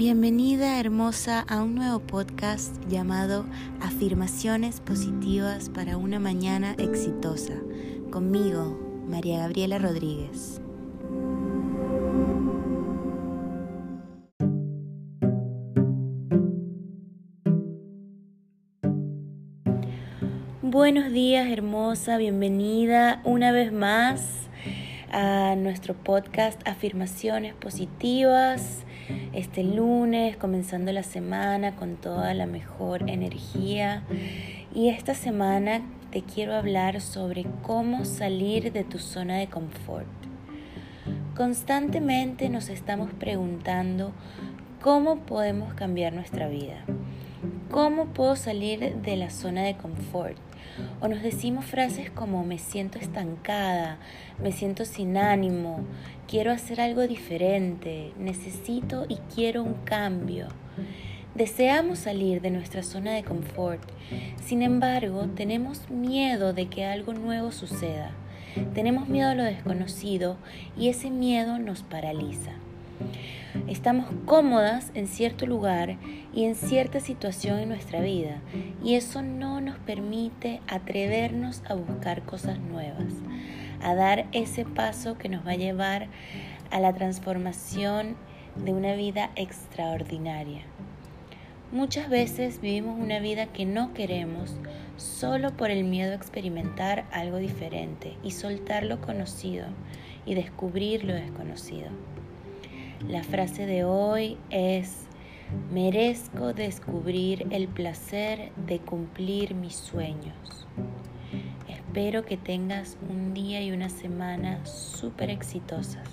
Bienvenida hermosa a un nuevo podcast llamado Afirmaciones Positivas para una Mañana Exitosa. Conmigo, María Gabriela Rodríguez. Buenos días hermosa, bienvenida una vez más a nuestro podcast Afirmaciones Positivas este lunes, comenzando la semana con toda la mejor energía. Y esta semana te quiero hablar sobre cómo salir de tu zona de confort. Constantemente nos estamos preguntando cómo podemos cambiar nuestra vida. ¿Cómo puedo salir de la zona de confort? O nos decimos frases como me siento estancada, me siento sin ánimo, quiero hacer algo diferente, necesito y quiero un cambio. Deseamos salir de nuestra zona de confort, sin embargo tenemos miedo de que algo nuevo suceda. Tenemos miedo a lo desconocido y ese miedo nos paraliza. Estamos cómodas en cierto lugar y en cierta situación en nuestra vida y eso no nos permite atrevernos a buscar cosas nuevas, a dar ese paso que nos va a llevar a la transformación de una vida extraordinaria. Muchas veces vivimos una vida que no queremos solo por el miedo a experimentar algo diferente y soltar lo conocido y descubrir lo desconocido. La frase de hoy es, merezco descubrir el placer de cumplir mis sueños. Espero que tengas un día y una semana súper exitosas.